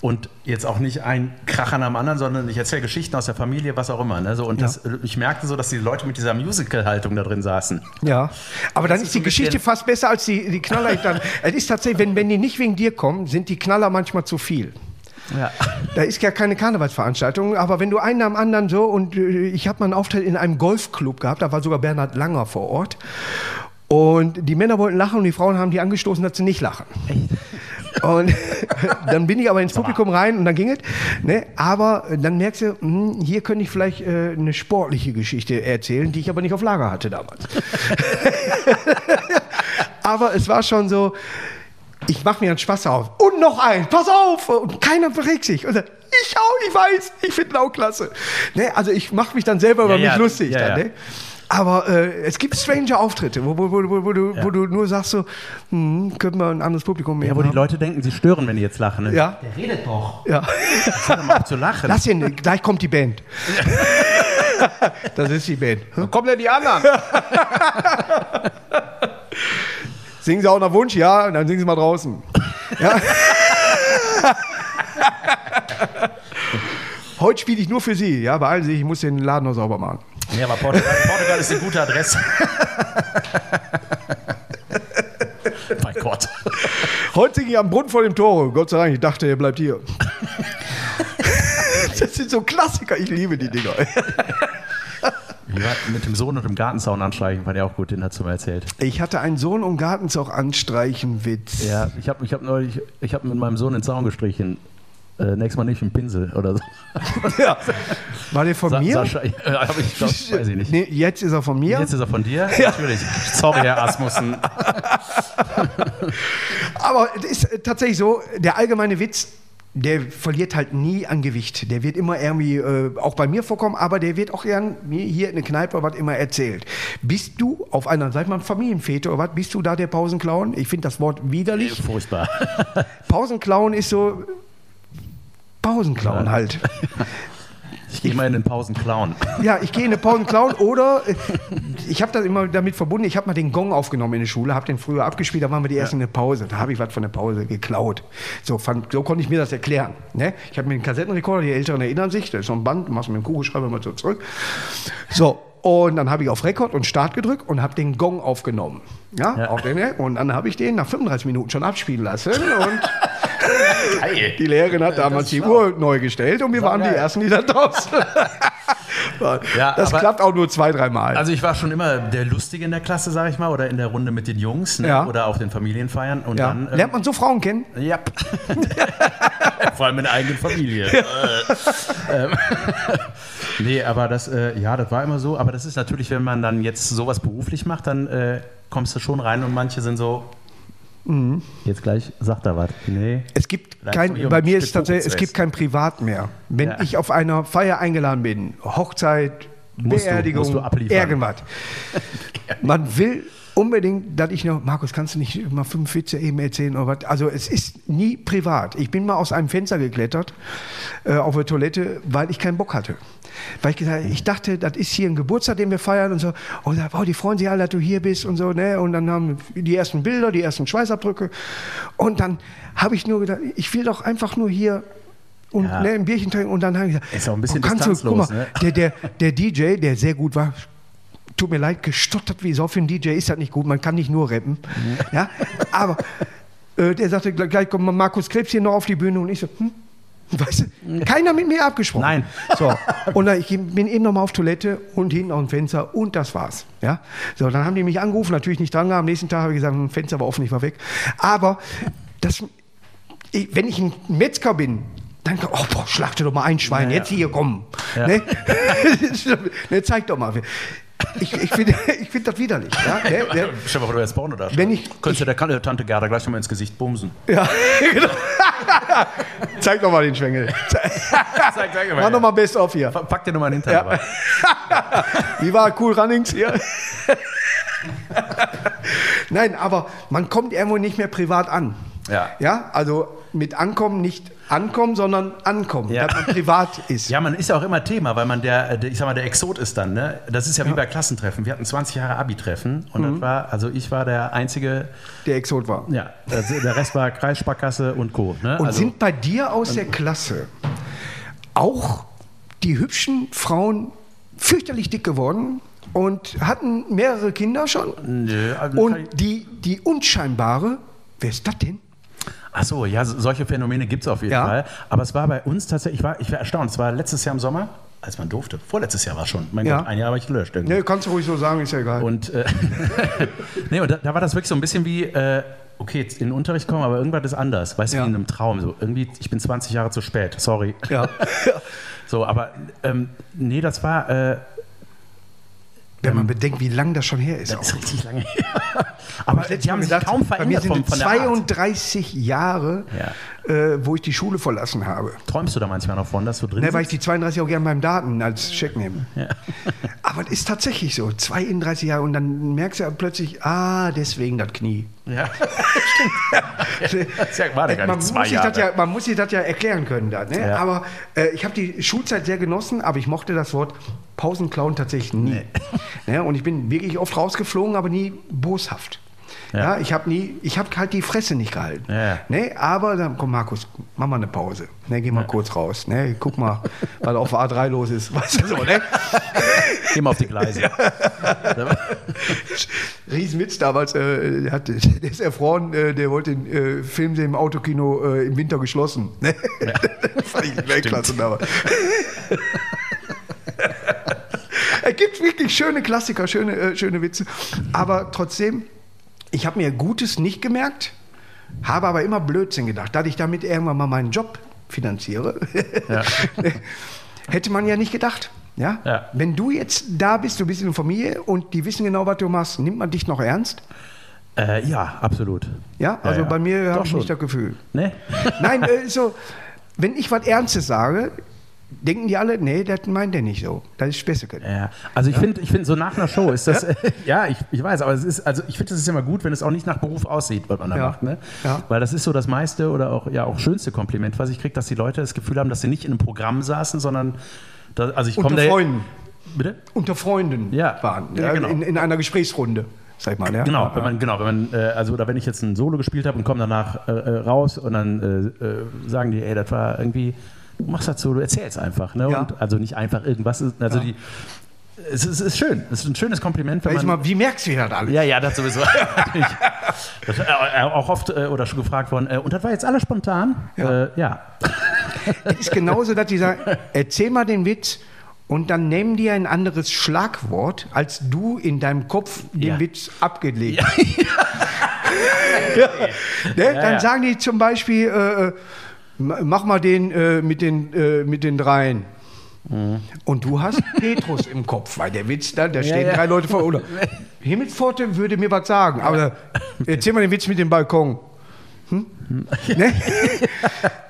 und jetzt auch nicht ein Kracher nach dem anderen, sondern ich erzähle Geschichten aus der Familie, was auch immer. Ne? So, und das, ich merkte so, dass die Leute mit dieser Musical-Haltung da drin saßen. Ja, aber dann ist ist die Geschichte fast besser als die, die Knaller. Dann, es ist tatsächlich, wenn, wenn die nicht wegen dir kommen, sind die Knaller manchmal zu viel. Ja. Da ist ja keine Karnevalsveranstaltung, aber wenn du einen am anderen so und äh, ich habe mal einen Auftritt in einem Golfclub gehabt, da war sogar Bernhard Langer vor Ort. Und die Männer wollten lachen und die Frauen haben die angestoßen, dass sie nicht lachen. Und dann bin ich aber ins Publikum rein und dann ging es. Ne? Aber dann merkst du, hm, hier könnte ich vielleicht äh, eine sportliche Geschichte erzählen, die ich aber nicht auf Lager hatte damals. aber es war schon so, ich mache mir einen Spaß auf. Und noch ein, pass auf! Und keiner verregt sich. Und sagt, ich auch, ich weiß, ich finde auch klasse. Ne? Also ich mache mich dann selber über Ja, mich ja, lustig. ja, dann, ne? Aber äh, es gibt strange Auftritte, wo, wo, wo, wo, wo, du, Ja. wo du nur sagst so, hm, könnten wir ein anderes Publikum mehr Ja, wo die haben. Leute denken, sie stören, wenn die jetzt lachen. Ne? Ja, Der redet doch. ja. Hör mal auf zu lachen. Lass ihn, gleich kommt die Band. das ist die Band. Wo kommen denn die anderen? Singen Sie auch nach Wunsch? Ja, dann singen Sie mal draußen. Ja. Heute spiele ich nur für Sie. Ja, beeilen Sie sich, ich muss den Laden noch sauber machen. Ja, aber Portugal, Portugal ist eine gute Adresse. mein Gott. Heute ich am Brunnen vor dem Tore. Gott sei Dank, ich dachte, er bleibt hier. das sind so Klassiker, ich liebe die Dinger. Mit dem Sohn und dem Gartenzaun anstreichen, fand ich auch gut, den hast du mir erzählt. Ich hatte einen Sohn um Gartenzaun anstreichen, Witz. Ja, ich habe ich hab neulich, ich habe mit meinem Sohn den Zaun gestrichen. Äh, nächstes Mal nicht dem Pinsel oder so. Ja. War der von Sa mir? Sascha, äh, hab ich, glaub, weiß ich nicht. Nee, jetzt ist er von mir. Jetzt ist er von dir? Natürlich. Sorry, Herr Asmussen. Aber es ist äh, tatsächlich so, der allgemeine Witz, der verliert halt nie an Gewicht. Der wird immer irgendwie äh, auch bei mir vorkommen, aber der wird auch gern mir hier in der Kneipe was immer erzählt. Bist du auf einer, sag mal, Familienväter oder was, bist du da der Pausenclown? Ich finde das Wort widerlich. Furchtbar. Pausenclown ist so Pausenclown Ja. halt. Ich gehe mal in den Pausen klauen. Ja, ich gehe in eine Pausenclown oder äh, ich habe das immer damit verbunden, ich habe mal den Gong aufgenommen in der Schule, habe den früher abgespielt, da waren wir die ersten in der Pause. Da habe ich was von der Pause geklaut. So, fand, so konnte ich mir das erklären. Ne? Ich habe mir einen Kassettenrekorder, die Älteren erinnern sich, da ist so ein Band, machst du mit dem Kugelschreiber mal so zurück. So, und dann habe ich auf Rekord und Start gedrückt und habe den Gong aufgenommen. Ja, Ja. Auf den, und dann habe ich den nach 35 Minuten schon abspielen lassen und Geil. die Lehrerin hat damals die Uhr neu gestellt und wir waren die geil. Ersten, die da draußen. Ja, das aber- klappt auch nur zwei, dreimal. Also ich war schon immer der Lustige in der Klasse, sag ich mal, oder in der Runde mit den Jungs ne? Ja. oder auf den Familienfeiern. Und ja. dann, ähm, Lernt man so Frauen kennen? Ja. Vor allem in der eigenen Familie. Äh, ähm, nee, aber das, äh, ja, das war immer so. Aber das ist natürlich, wenn man dann jetzt sowas beruflich macht, dann äh, kommst du schon rein und manche sind so. Mhm. Jetzt gleich sagt er was. Nee. Es gibt Bleib kein, bei mir ist tatsächlich, es gibt kein Privat mehr. Wenn Ja. ich auf einer Feier eingeladen bin, Hochzeit, Musst du- Beerdigung, musst du irgendwas. Man will unbedingt, dass ich noch, Markus, kannst du nicht mal fünf Witze eben erzählen oder was? Also es ist nie privat. Ich bin mal aus einem Fenster geklettert äh, auf der Toilette, weil ich keinen Bock hatte. Weil ich gesagt ich dachte, das ist hier ein Geburtstag, den wir feiern und so. Und wow, die freuen sich alle, dass du hier bist und so. Ne? Und dann haben die ersten Bilder, die ersten Schweißabdrücke. Und dann habe ich nur gedacht, ich will doch einfach nur hier und Ja. ne, ein Bierchen trinken. Und dann habe ich gesagt, Ist auch ein bisschen oh, kannst du, guck mal, ne? der, der, der DJ, der sehr gut war, tut mir leid, gestottert wie Sau. Für einen DJ ist das nicht gut, man kann nicht nur rappen. Ja, aber äh, der sagte gleich, kommt Markus Krebs hier noch auf die Bühne und ich so, hm, Weißt du, keiner mit mir abgesprochen. Nein. So, und dann, ich bin eben nochmal auf Toilette und hinten auf dem Fenster und das war's. Ja? So, dann haben die mich angerufen, natürlich nicht dran. Am nächsten Tag habe ich gesagt, das Fenster war offen, ich war weg. Aber das, wenn ich ein Metzger bin, dann, oh, boah, schlachte doch mal ein Schwein, Ja, jetzt hier, komm. Ja. Ne? ne, zeig doch mal. Ich, ich finde ich find das widerlich. Ja? Ne? Ne? Stell mal vor, du wärst Porno da. Wenn ich- Könntest du der Tante Gerda gleich nochmal ins Gesicht bumsen. Ja, genau. Zeig doch mal den Schwengel. Zeig, zeig Mach doch mal Best of hier. Pack dir nochmal den Hintern. Ja. Wie war Cool Runnings hier? Nein, aber man kommt irgendwo nicht mehr privat an. Ja. Ja, also mit Ankommen nicht ankommen, sondern ankommen, Ja. dass man privat ist. Ja, man ist ja auch immer Thema, weil man der, der ich sag mal, der Exot ist dann. Ne? Das ist ja wie bei Klassentreffen. Wir hatten 20 Jahre Abi-Treffen und Mhm. das war, also ich war der einzige, Der Exot war. ja, also der Rest war Kreissparkasse und Co. Ne? Und also, sind bei dir aus der Klasse auch die hübschen Frauen fürchterlich dick geworden und hatten mehrere Kinder schon? Nö, also Und die, die unscheinbare, wer ist das denn? Ach so, ja, so- solche Phänomene gibt es auf jeden Ja. Fall. Aber es war bei uns tatsächlich, ich war, ich war erstaunt, es war letztes Jahr im Sommer, als man durfte. Vorletztes Jahr war es schon. Mein Ja. Gott, ein Jahr war ich gelöscht. irgendwie. Ne, kannst du ruhig so sagen, ist ja egal. Und, äh, nee, und da, da war das wirklich so ein bisschen wie, äh, okay, jetzt in den Unterricht kommen, aber irgendwas ist anders. Weißt Ja. du, wie in einem Traum. So, irgendwie, ich bin 20 Jahre zu spät, sorry. ja. So, aber ähm, nee, das war, äh, Wenn man bedenkt, wie lang das schon her ist. das ist auch. richtig lange her. Aber die haben sich kaum bei mir verändert sind von, von der Art. 32 Jahre, äh, wo ich die Schule verlassen habe. Träumst du da manchmal noch von, dass du drin Ne, weil ich die 32 auch gerne beim Daten als Check nehme. Ja. Aber es ist tatsächlich so, 32 Jahre und dann merkst du ja plötzlich, ah, deswegen das Knie. Ja, stimmt. Das war der gar man, muss sich das ja, man muss sich das ja erklären können. Da, ne? Ja. Aber äh, ich habe die Schulzeit sehr genossen, aber ich mochte das Wort Pausenklauen tatsächlich nie. Ne? Und ich bin wirklich oft rausgeflogen, aber nie boshaft. Ja. Ja. ich habe nie, ich habe halt die Fresse nicht gehalten. Ja. Ne? Aber dann, komm Markus, mach mal eine Pause. Ne? Geh mal kurz raus. Ne? Guck mal, was auf der A3 los ist. Weißt du so, ne? Geh mal auf die Gleise. Riesenwitz damals, äh, der, hat, der ist erfroren, äh, der wollte den äh, Film sehen im Autokino äh, im Winter geschlossen. Ne? Fand ich Weltklasse damals. es gibt wirklich schöne Klassiker, schöne, äh, schöne Witze. Aber trotzdem, ich habe mir Gutes nicht gemerkt, habe aber immer Blödsinn gedacht, dass ich damit irgendwann mal meinen Job finanziere. Ja. Hätte man ja nicht gedacht. Ja? Ja. Wenn du jetzt da bist, du bist in der Familie und die wissen genau, was du machst, nimmt man dich noch ernst? Äh, ja, absolut. Ja, also ja. bei mir habe ich schon. nicht das Gefühl. Ne? Nein, äh, so, wenn ich was Ernstes sage, denken die alle, nee, das meint der nicht so. Das ist Späßeken. Ja, also ich finde, ich finde so nach einer Show ist das, ja, ich, ich weiß, aber es ist, also ich finde, es ist immer gut, wenn es auch nicht nach Beruf aussieht, was man da Ja. macht, ne? Ja. Weil das ist so das meiste oder auch, ja, auch schönste Kompliment, was ich kriege, dass die Leute das Gefühl haben, dass sie nicht in einem Programm saßen, sondern, da, also ich komme Unter da, Freunden. bitte? Unter Freunden Ja. waren. Ja, Ja, genau. in, in einer Gesprächsrunde, sag ich mal. Ja? Genau, Ja, wenn man, genau, wenn man, äh, also oder wenn ich jetzt ein Solo gespielt habe und komme danach äh, äh, raus und dann äh, äh, sagen die, ey, das war irgendwie, du machst das so, du erzählst einfach, ne? Ja. Und also nicht einfach irgendwas, also die, es ist, es ist schön, es ist ein schönes Kompliment, wenn man, mal, wie merkst du das alles? Ja, ja, das sowieso. Das, äh, auch oft äh, oder schon gefragt worden. Äh, und das war jetzt alles spontan? Ja. Äh, ja. Es ist genauso, dass die sagen, erzähl mal den Witz und dann nehmen die ein anderes Schlagwort, als du in deinem Kopf den Ja. Witz abgelegt hast. Ja. Ne? Dann ja. sagen die zum Beispiel, äh, äh, mach mal den äh, mit, den, äh, mit den dreien. Und du hast Petrus im Kopf, weil der Witz da, da stehen ja. drei Leute vor. Oder Himmelspforte würde mir was sagen, aber erzähl mal den Witz mit dem Balkon. Hm? ne?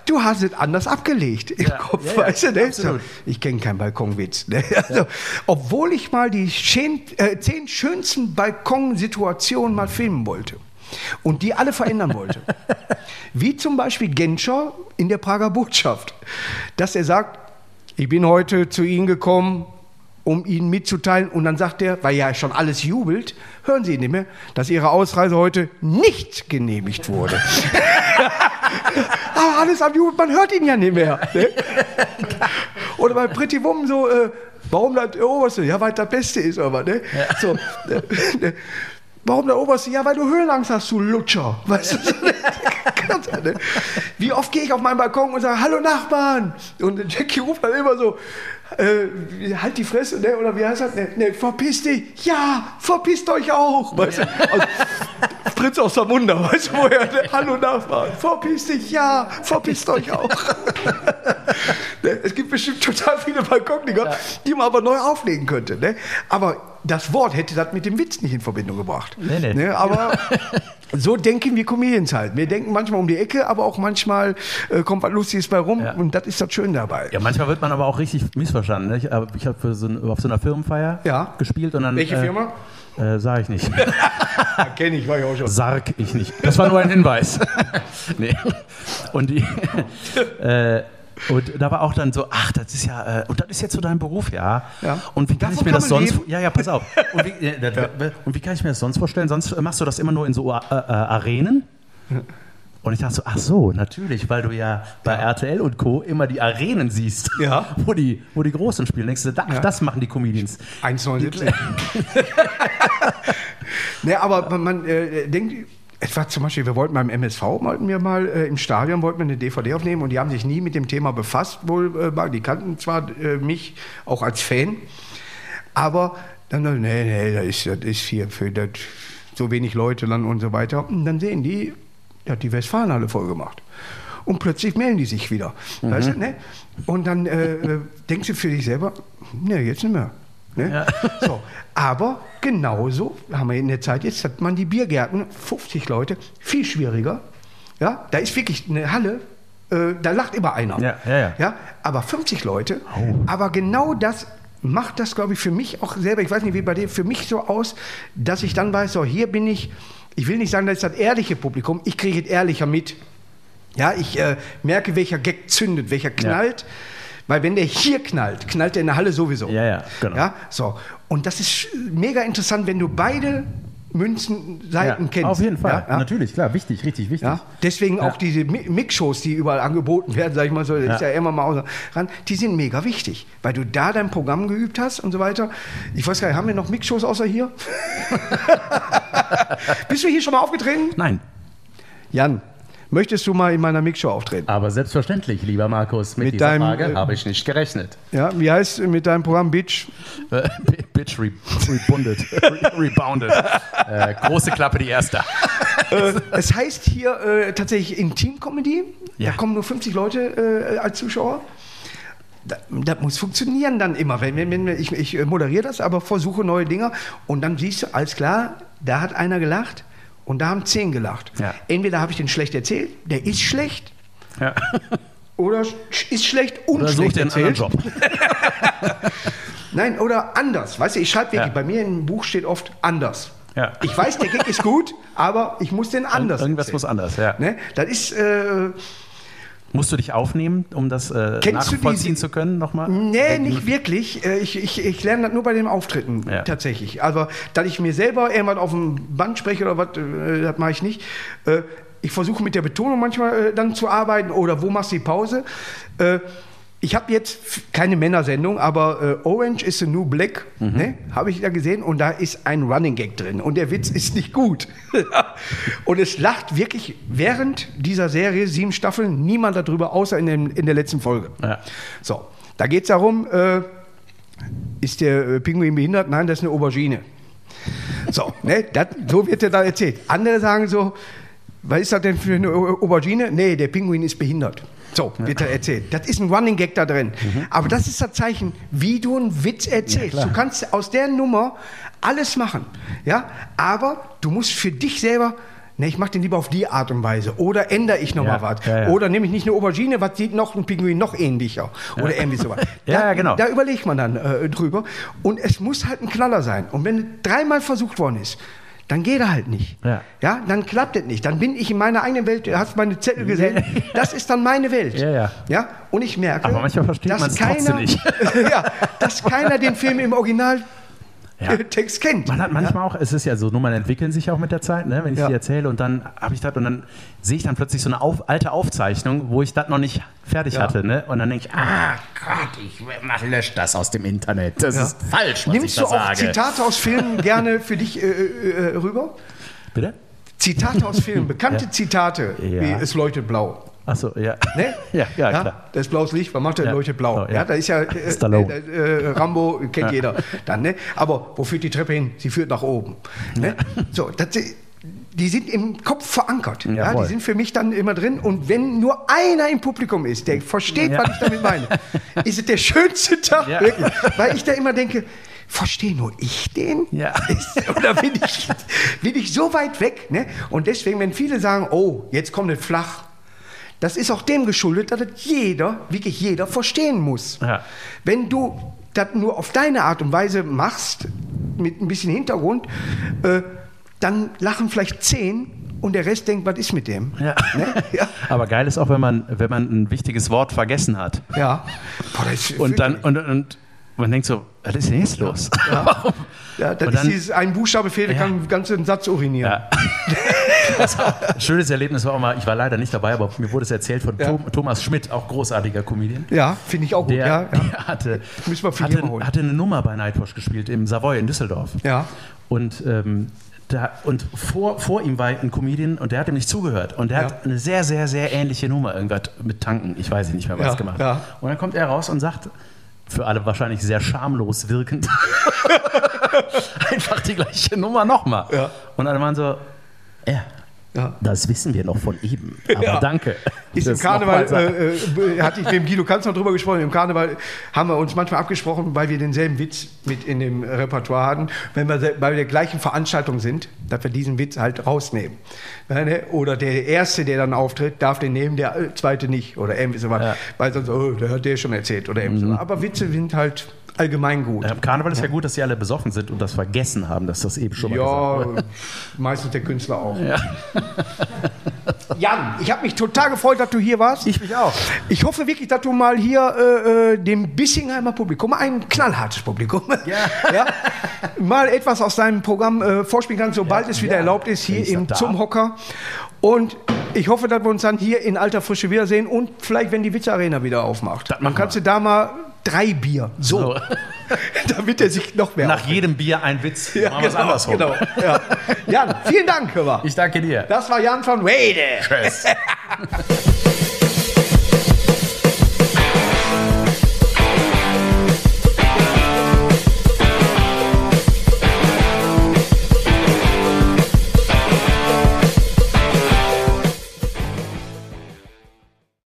Du hast es anders abgelegt im Kopf, ja, ja, weißt du? Ne? So, ich kenne keinen Balkonwitz. Ne? Also, Obwohl ich mal die schön, äh, zehn schönsten Balkonsituationen mal filmen wollte und die alle verändern wollte. Wie zum Beispiel Genscher in der Prager Botschaft, dass er sagt, ich bin heute zu Ihnen gekommen, um Ihnen mitzuteilen. Und dann sagt er, weil ja schon alles jubelt, hören Sie nicht mehr, dass Ihre Ausreise heute nicht genehmigt wurde. Aber alles am Jubel, man hört ihn ja nicht mehr. Ne? Oder bei Pretty Woman so, äh, warum das Oberste? Ja, weil das Beste ist aber, ne? So, äh, Warum der Oberste? Ja, weil du Höhenangst hast, du Lutscher. Weißt du? Wie oft gehe ich auf meinen Balkon und sage, hallo Nachbarn. Und Jackie ruft dann immer so, äh, halt die Fresse, ne? oder wie heißt das? Ne, ne, verpiss dich. Ja, verpisst euch auch. Weißt du? Also, Fritz aus der Wunder, weißt du, woher? Hallo Nachbarn, verpiss dich. Ja, verpisst euch auch. ne? Es gibt bestimmt total viele Balkoniker, ja. die man aber neu auflegen könnte. Ne? Aber das Wort hätte das mit dem Witz nicht in Verbindung gebracht. Nee, nee. Ne? Aber so denken wir Comedians halt. Wir denken manchmal um die Ecke, aber auch manchmal äh, kommt was Lustiges bei rum ja. und das ist das Schön dabei. Ja, manchmal wird man aber auch richtig missverstanden. Ne? Ich, ich habe so auf so einer Firmenfeier ja. gespielt und dann. Welche äh, Firma? Äh, sag ich nicht. Kenne ich, war ich auch schon. Sarg ich nicht. Das war nur ein Hinweis. nee. Und die. Äh, und da war auch dann so, ach, das ist ja, äh, und das ist jetzt so dein Beruf, ja. ja. Und wie kann Davon ich mir das sonst, leben? ja, ja, pass auf. Und wie, ja, das, ja. und wie, kann ich mir das sonst vorstellen? Sonst machst du das immer nur in so äh, äh, Arenen? Und ich dachte so, ach so, natürlich, weil du ja bei ja. RTL und Co. immer die Arenen siehst, wo, die, wo die Großen spielen. Denkst du, ach, das machen die Comedians. 1,79. Ne, aber man, man äh, denkt, etwa zum Beispiel, wir wollten beim MSV, wollten wir mal äh, im Stadion, wollten wir eine DVD aufnehmen und die haben sich nie mit dem Thema befasst, wohl, äh, die kannten zwar äh, mich auch als Fan, aber dann, nee, nee, das ist, das ist hier für das, so wenig Leute dann und so weiter. Und dann sehen die, der hat die Westfalenhalle voll gemacht. Und plötzlich melden die sich wieder. Mhm. Weißt du, ne? Und dann äh, äh, denkst du für dich selber, ne, jetzt nicht mehr. Ne? Ja. So, aber genauso haben wir in der Zeit jetzt, hat man die Biergärten, 50 Leute, viel schwieriger. Ja, da ist wirklich eine Halle, äh, da lacht immer einer. Ja, ja, ja. ja aber 50 Leute, oh. aber genau das macht das, glaube ich, für mich auch selber, ich weiß nicht, wie bei dir, für mich so aus, dass ich dann weiß, so, hier bin ich, ich will nicht sagen, das ist das ehrliche Publikum, ich kriege es ehrlicher mit. Ja, ich äh, merke, welcher Gag zündet, welcher knallt. Ja. Weil wenn der hier knallt, knallt der in der Halle sowieso. Ja, ja, genau. Ja, so. Und das ist mega interessant, wenn du beide Münzenseiten ja, kennst. Auf jeden Fall, ja, natürlich, klar, wichtig, richtig wichtig. Ja, deswegen auch diese Mix-Shows, die überall angeboten werden, sag ich mal so, das ist ja immer mal ran, die sind mega wichtig, weil du da dein Programm geübt hast und so weiter. Ich weiß gar nicht, haben wir noch Mix-Shows außer hier? Bist du hier schon mal aufgetreten? Nein. Jan, Möchtest du mal in meiner Mixshow auftreten? Aber selbstverständlich, lieber Markus, mit, mit dieser deinem, Frage äh, habe ich nicht gerechnet. Ja, wie heißt mit deinem Programm Bitch? Äh, Bitch re Rebunded, Rebounded. äh, große Klappe, die erste. Äh, es heißt hier äh, tatsächlich Intim-Comedy. Ja. Da kommen nur 50 Leute äh, als Zuschauer. Das, das, muss funktionieren dann immer. Wenn, wenn, wenn ich, ich moderiere das, aber versuche neue Dinge und dann siehst du, alles klar, da hat einer gelacht und da haben zehn gelacht. Ja. Entweder habe ich den schlecht erzählt, der ist schlecht. Ja. Oder ist schlecht und oder schlecht erzählt. Job. Nein, oder anders. Weißt du, ich schreibe wirklich, ja. bei mir im Buch steht oft anders. Ja. Ich weiß, der Gag ist gut, aber ich muss den anders. Irgendwas erzählen. muss anders, ja. Ne? Das ist. Äh, Musst du dich aufnehmen, um das äh, nachvollziehen zu können nochmal? Nee, nicht wirklich. Äh, ich, ich, ich lerne das nur bei den Auftritten ja. tatsächlich. Also, dass ich mir selber irgendwas auf dem Band spreche oder was, äh, das mache ich nicht. Äh, ich versuche mit der Betonung manchmal dann zu arbeiten oder wo machst du die Pause. Ich habe jetzt keine Männersendung, aber äh, Orange is the New Black, mhm. ne, habe ich da gesehen und da ist ein Running Gag drin und der Witz ist nicht gut. und es lacht wirklich während dieser Serie, sieben Staffeln, niemand darüber, außer in, dem, in der letzten Folge. Ja. So, da geht es darum, äh, ist der äh, Pinguin behindert? Nein, das ist eine Aubergine. So, ne, dat, so wird er da erzählt. Andere sagen so, was ist das denn für eine Aubergine? Nee, der Pinguin ist behindert. So, wird er erzählt. Das ist ein Running Gag da drin. Mhm. Aber das ist das Zeichen, wie du einen Witz erzählst. Ja, du kannst aus der Nummer alles machen. Ja? Aber du musst für dich selber Ne, ich mache den lieber auf die Art und Weise. Oder ändere ich nochmal ja, was. Ja, ja. Oder nehme ich nicht eine Aubergine, was sieht noch ein Pinguin noch ähnlicher. Oder irgendwie sowas. Da, ja, genau. Da überlegt man dann äh, drüber. Und es muss halt ein Knaller sein. Und wenn dreimal versucht worden ist, dann geht er halt nicht. Ja. ja, dann klappt es nicht. Dann bin ich in meiner eigenen Welt, du hast meine Zettel gesehen, das ist dann meine Welt. Ja, ja. ja? Und ich merke, Aber manchmal versteht dass, keiner, nicht. ja, dass keiner den Film im Original Ja. Text kennt. Man hat manchmal auch, es ist ja so, Nummern entwickeln sich auch mit der Zeit, ne? wenn ich Ja. die erzähle und dann habe ich das und dann sehe ich dann plötzlich so eine auf, alte Aufzeichnung, wo ich das noch nicht fertig Ja. hatte. Ne? Und dann denke ich, ah Gott, ich mach, lösch das aus dem Internet. Das Ja. ist falsch, was Nimmst ich du da auch sage. Zitate aus Filmen gerne für dich äh, äh, äh, rüber? Bitte? Zitate aus Filmen, bekannte Zitate, Ja. wie es leuchtet blau. Achso, ja. Ne? ja, ja, klar. Das ist blaues Licht, was macht der? Ja. Leuchtet blau. Oh, ja. ja. da ist ja äh, äh, äh, Rambo, kennt jeder. Dann, ne? Aber wo führt die Treppe hin? Sie führt nach oben. Ne? So, das, die sind im Kopf verankert. Ja, die sind für mich dann immer drin. Und wenn nur einer im Publikum ist, der versteht, Ja. was ich damit meine, ist es der schönste Tag, Ja. wirklich. Weil ich da immer denke, verstehe nur ich den? Ja. Oder bin ich, bin ich so weit weg? Ne? Und deswegen, wenn viele sagen, oh, jetzt kommt es flach, das ist auch dem geschuldet, dass es jeder, wirklich jeder, verstehen muss. Ja. Wenn du das nur auf deine Art und Weise machst, mit ein bisschen Hintergrund, äh, dann lachen vielleicht zehn und der Rest denkt, was ist mit dem? Ja. Ne? Ja. Aber geil ist auch, wenn man, wenn man ein wichtiges Wort vergessen hat. ja. Boah, das Und dann, und, und man denkt so, was ist denn jetzt los? Ja. Ja, das Und ist dann- dieses, ein Buchstabe fehlt, Ja. kann einen ganzen Satz urinieren. Ja. Ein schönes Erlebnis war auch mal, ich war leider nicht dabei, aber mir wurde es erzählt von Ja. Thomas Schmidt, auch großartiger Comedian. Ja, finde ich auch gut. Der, der hatte, Müssen wir hatte, hatte eine Nummer bei Nightwatch gespielt im Savoy in Düsseldorf. Ja. Und, ähm, da, und vor, vor ihm war ein Comedian und der hat ihm nicht zugehört. Und der Ja. hat eine sehr, sehr, sehr ähnliche Nummer, irgendwas mit Tanken, ich weiß nicht mehr was Ja, gemacht. ja. Und dann kommt er raus und sagt, für alle wahrscheinlich sehr schamlos wirkend, einfach die gleiche Nummer nochmal. Ja. Und alle waren so, ja, Ja. das wissen wir noch von eben. Aber Ja. danke. Ist im Karneval, äh, äh, hatte ich mit dem Guido Kanz noch drüber gesprochen, im Karneval haben wir uns manchmal abgesprochen, weil wir denselben Witz mit in dem Repertoire hatten, wenn wir bei der gleichen Veranstaltung sind, dass wir diesen Witz halt rausnehmen. Ja, ne? Oder der Erste, der dann auftritt, darf den nehmen, der Zweite nicht. Oder irgendwie sowas. Ja. Weil sonst, oh, der hat der schon erzählt. Oder irgendwie sowas. Aber Witze sind halt allgemein gut. Ja, Im Karneval ist ja gut, dass sie alle besoffen sind und das vergessen haben, dass das eben schon mal Ja, meistens der Künstler auch. Jan, ich habe mich total gefreut, dass du hier warst. Ich mich auch. Ich hoffe wirklich, dass du mal hier äh, äh, dem Bissingheimer Publikum, ein knallhartes Publikum, ja. mal etwas aus deinem Programm äh, vorspielen kannst, sobald es wieder ja. erlaubt ist, hier im? Zum Hocker. Und ich hoffe, dass wir uns dann hier in alter Frische wiedersehen und vielleicht, wenn die Witze Arena wieder aufmacht. Das Dann kannst du da mal drei Bier, so, So. damit er sich noch mehr Nach aufregt. jedem Bier ein Witz. ja, Machen genau, andersrum. genau, ja. Jan, vielen Dank, hör mal. Ich danke dir. Das war Jan von Wede. Tschüss.